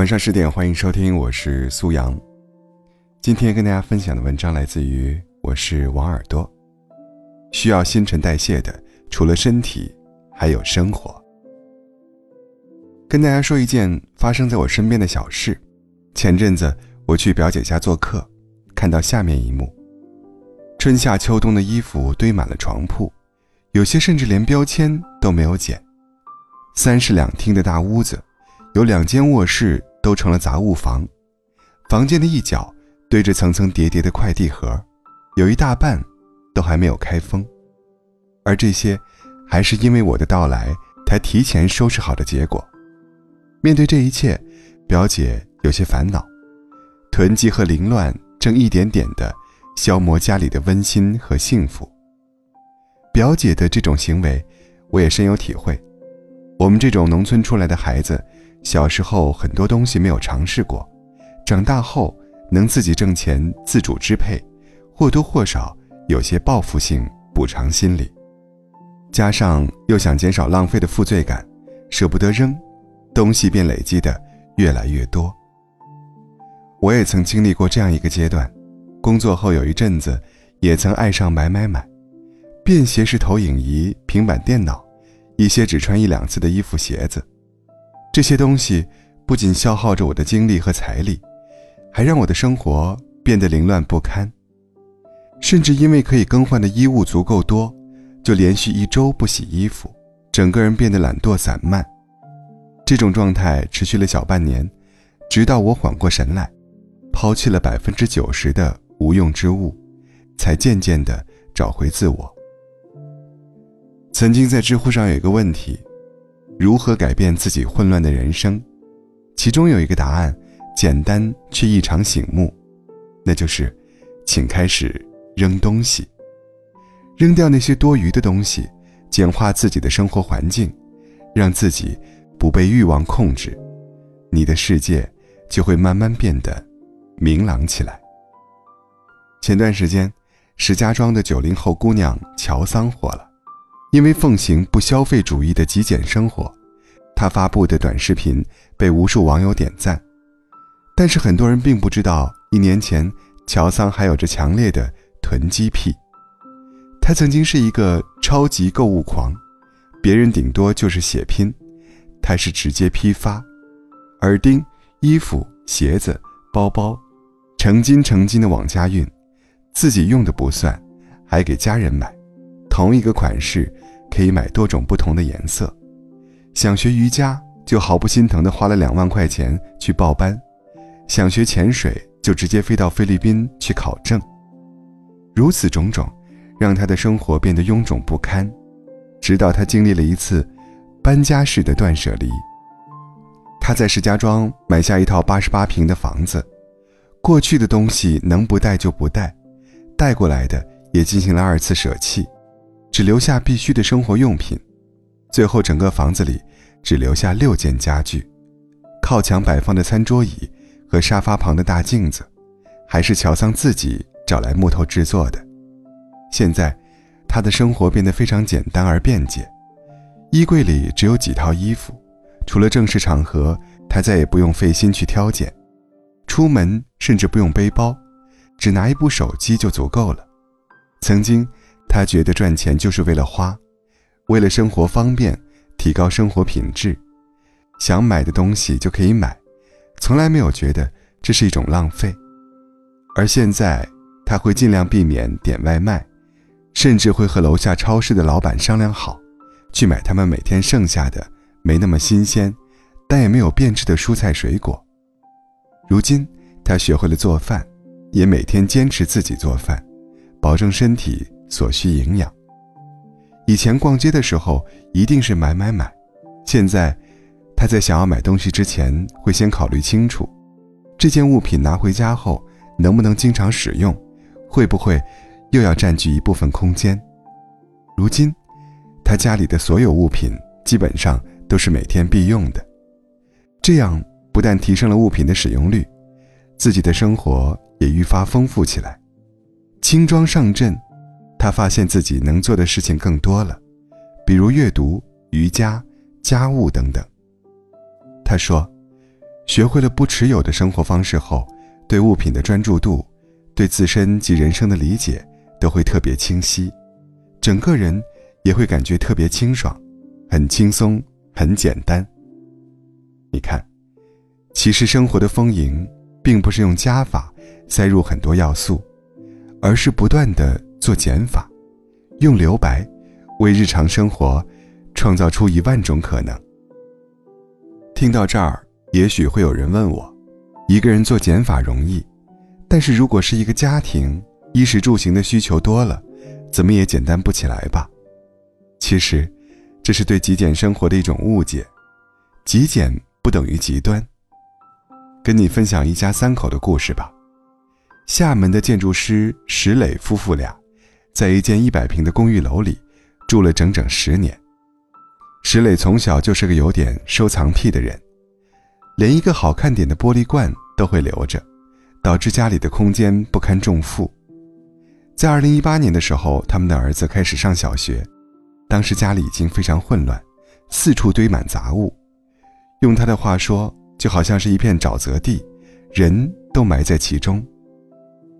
晚上十点，欢迎收听，我是苏阳。今天跟大家分享的文章来自于我是王耳朵。需要新陈代谢的，除了身体，还有生活。跟大家说一件发生在我身边的小事。前阵子我去表姐家做客，看到下面一幕：春夏秋冬的衣服堆满了床铺，有些甚至连标签都没有剪。三室两厅的大屋子，有两间卧室都成了杂物房。房间的一角堆着层层叠叠的快递盒，有一大半都还没有开封。而这些，还是因为我的到来才提前收拾好的结果。面对这一切，表姐有些烦恼，囤积和凌乱正一点点的消磨家里的温馨和幸福。表姐的这种行为，我也深有体会。我们这种农村出来的孩子，小时候很多东西没有尝试过，长大后能自己挣钱、自主支配，或多或少有些报复性补偿心理，加上又想减少浪费的负罪感，舍不得扔，东西便累积的越来越多。我也曾经历过这样一个阶段，工作后有一阵子，也曾爱上买买买，便携式投影仪、平板电脑。一些只穿一两次的衣服、鞋子，这些东西不仅消耗着我的精力和财力，还让我的生活变得凌乱不堪。甚至因为可以更换的衣物足够多，就连续一周不洗衣服，整个人变得懒惰散漫。这种状态持续了小半年，直到我缓过神来，抛弃了百分之九十的无用之物，才渐渐地找回自我。曾经在知乎上有一个问题：如何改变自己混乱的人生？其中有一个答案，简单却异常醒目，那就是，请开始扔东西，扔掉那些多余的东西，简化自己的生活环境，让自己不被欲望控制，你的世界就会慢慢变得明朗起来。前段时间，石家庄的九零后姑娘乔桑火了。因为奉行不消费主义的极简生活，他发布的短视频被无数网友点赞。但是很多人并不知道，一年前乔桑还有着强烈的囤积癖。他曾经是一个超级购物狂，别人顶多就是血拼，他是直接批发，耳钉、衣服、鞋子、包包，成斤成斤的往家运，自己用的不算，还给家人买。同一个款式，可以买多种不同的颜色。想学瑜伽，就毫不心疼地花了两万块钱去报班；想学潜水，就直接飞到菲律宾去考证。如此种种，让他的生活变得臃肿不堪。直到他经历了一次搬家式的断舍离。他在石家庄买下一套八十八平的房子，过去的东西能不带就不带，带过来的也进行了二次舍弃。只留下必须的生活用品，最后整个房子里只留下六件家具，靠墙摆放的餐桌椅和沙发旁的大镜子，还是乔桑自己找来木头制作的。现在，他的生活变得非常简单而便捷，衣柜里只有几套衣服，除了正式场合，他再也不用费心去挑拣，出门甚至不用背包，只拿一部手机就足够了。曾经。他觉得赚钱就是为了花，为了生活方便，提高生活品质，想买的东西就可以买，从来没有觉得这是一种浪费。而现在，他会尽量避免点外卖，甚至会和楼下超市的老板商量好，去买他们每天剩下的没那么新鲜，但也没有变质的蔬菜水果。如今，他学会了做饭，也每天坚持自己做饭，保证身体。所需营养。以前逛街的时候一定是买买买，现在他在想要买东西之前会先考虑清楚，这件物品拿回家后能不能经常使用，会不会又要占据一部分空间。如今，他家里的所有物品基本上都是每天必用的，这样不但提升了物品的使用率，自己的生活也愈发丰富起来，轻装上阵。他发现自己能做的事情更多了，比如阅读、瑜伽、家务等等。他说：“学会了不持有的生活方式后，对物品的专注度，对自身及人生的理解都会特别清晰，整个人也会感觉特别清爽，很轻松，很简单。你看，其实生活的丰盈，并不是用加法塞入很多要素，而是不断的做减法，用留白，为日常生活创造出一万种可能。听到这儿，也许会有人问我：一个人做减法容易，但是如果是一个家庭，衣食住行的需求多了，怎么也简单不起来吧？其实，这是对极简生活的一种误解，极简。不等于极端。跟你分享一家三口的故事吧。厦门的建筑师石磊夫妇俩，在一间一百平的公寓楼里住了整整十年。石磊从小就是个有点收藏癖的人，连一个好看点的玻璃罐都会留着，导致家里的空间不堪重负。在二零一八年的时候，他们的儿子开始上小学，当时家里已经非常混乱，四处堆满杂物。用他的话说，就好像是一片沼泽地，人都埋在其中。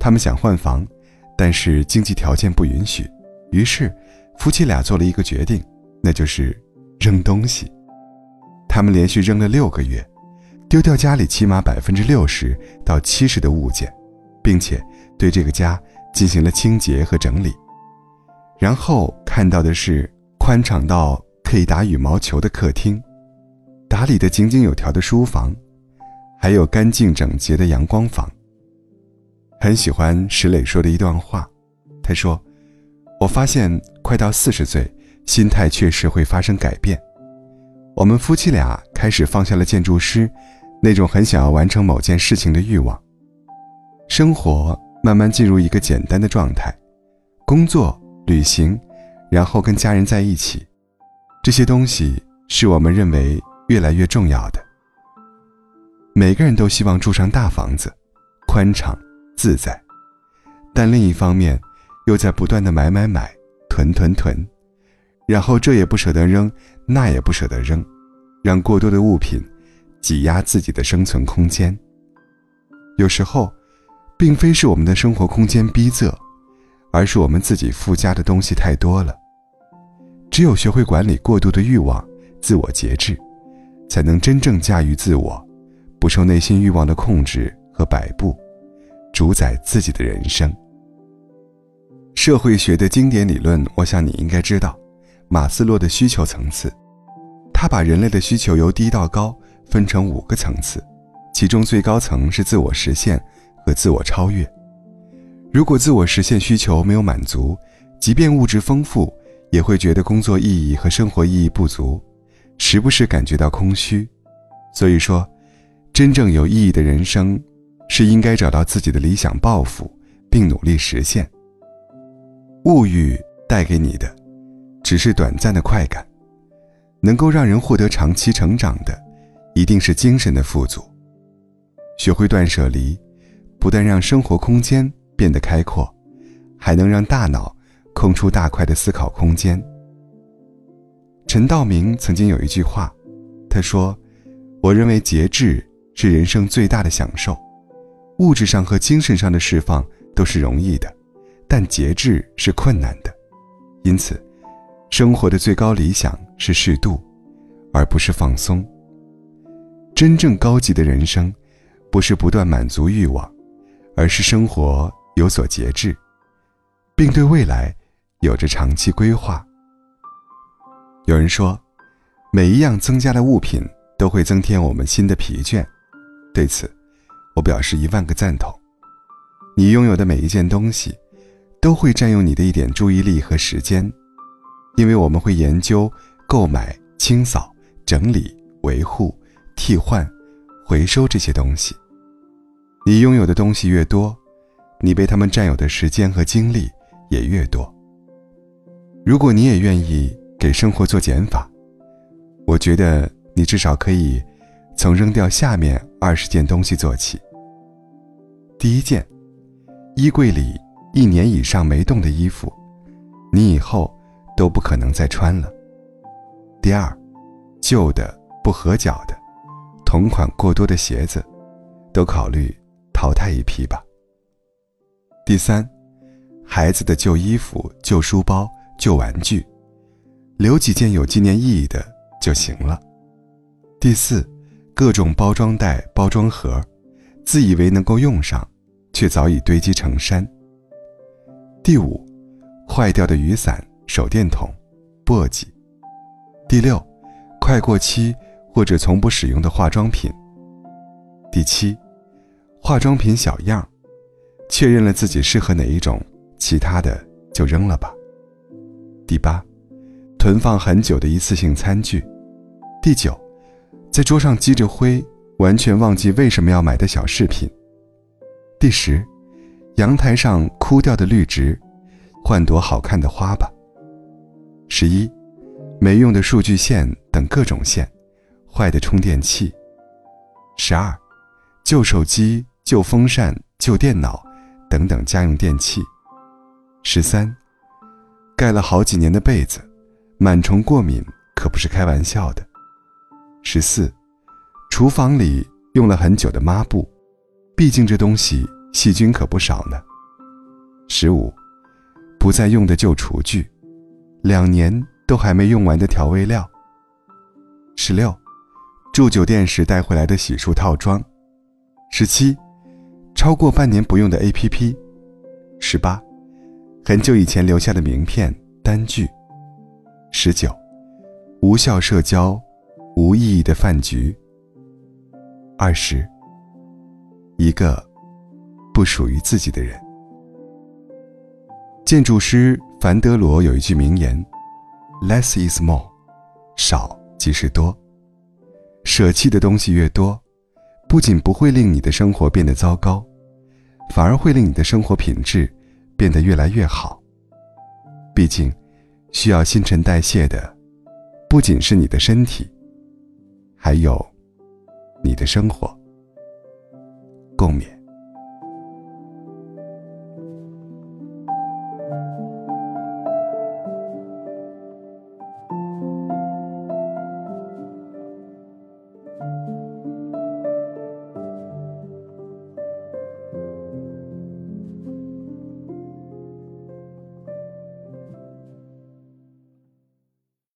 他们想换房，但是经济条件不允许，于是夫妻俩做了一个决定，那就是扔东西。他们连续扔了六个月，丢掉家里起码百分之六十到七十的物件，并且对这个家进行了清洁和整理。然后看到的是宽敞到可以打羽毛球的客厅。打理的井井有条的书房，还有干净整洁的阳光房。很喜欢石磊说的一段话，他说：“我发现快到四十岁，心态确实会发生改变。我们夫妻俩开始放下了建筑师那种很想要完成某件事情的欲望，生活慢慢进入一个简单的状态，工作、旅行，然后跟家人在一起，这些东西是我们认为。”越来越重要的。每个人都希望住上大房子，宽敞自在，但另一方面，又在不断的买买买，囤囤囤，然后这也不舍得扔，那也不舍得扔，让过多的物品挤压自己的生存空间。有时候，并非是我们的生活空间逼仄，而是我们自己附加的东西太多了。只有学会管理过度的欲望，自我节制。才能真正驾驭自我，不受内心欲望的控制和摆布，主宰自己的人生。社会学的经典理论，我想你应该知道，马斯洛的需求层次。他把人类的需求由低到高分成五个层次，其中最高层是自我实现和自我超越。如果自我实现需求没有满足，即便物质丰富，也会觉得工作意义和生活意义不足。时不时感觉到空虚，所以说，真正有意义的人生，是应该找到自己的理想抱负，并努力实现。物欲带给你的，只是短暂的快感，能够让人获得长期成长的，一定是精神的富足。学会断舍离，不但让生活空间变得开阔，还能让大脑空出大块的思考空间。陈道明曾经有一句话，他说：“我认为节制是人生最大的享受，物质上和精神上的释放都是容易的，但节制是困难的。因此，生活的最高理想是适度，而不是放松。真正高级的人生，不是不断满足欲望，而是生活有所节制，并对未来有着长期规划。”有人说，每一样增加的物品都会增添我们新的疲倦。对此，我表示一万个赞同。你拥有的每一件东西，都会占用你的一点注意力和时间，因为我们会研究、购买、清扫、整理、维护、替换、回收这些东西。你拥有的东西越多，你被他们占有的时间和精力也越多。如果你也愿意。给生活做减法，我觉得你至少可以从扔掉下面二十件东西做起。第一件，衣柜里一年以上没动的衣服，你以后都不可能再穿了。第二，旧的不合脚的，同款过多的鞋子，都考虑淘汰一批吧。第三，孩子的旧衣服、旧书包、旧玩具，留几件有纪念意义的就行了。第四，各种包装袋、包装盒，自以为能够用上，却早已堆积成山。第五，坏掉的雨伞、手电筒、簸箕。第六，快过期或者从不使用的化妆品。第七，化妆品小样，确认了自己适合哪一种，其他的就扔了吧。第八，囤放很久的一次性餐具。第九，在桌上积着灰，完全忘记为什么要买的小饰品。第十，阳台上枯掉的绿植，换朵好看的花吧。十一。没用的数据线等各种线，坏的充电器。十二，旧手机、旧风扇、旧电脑等等家用电器。十三，盖了好几年的被子，螨虫过敏可不是开玩笑的。十四，厨房里用了很久的抹布，毕竟这东西细菌可不少呢。十五，不再用的旧厨具，两年。都还没用完的调味料。十六，住酒店时带回来的洗漱套装。十七，超过半年不用的 APP。十八，很久以前留下的名片单据。十九，无效社交，无意义的饭局。二十，一个不属于自己的人。建筑师凡德罗有一句名言。Less is more，少即是多。舍弃的东西越多，不仅不会令你的生活变得糟糕，反而会令你的生活品质变得越来越好。毕竟，需要新陈代谢的，不仅是你的身体，还有你的生活。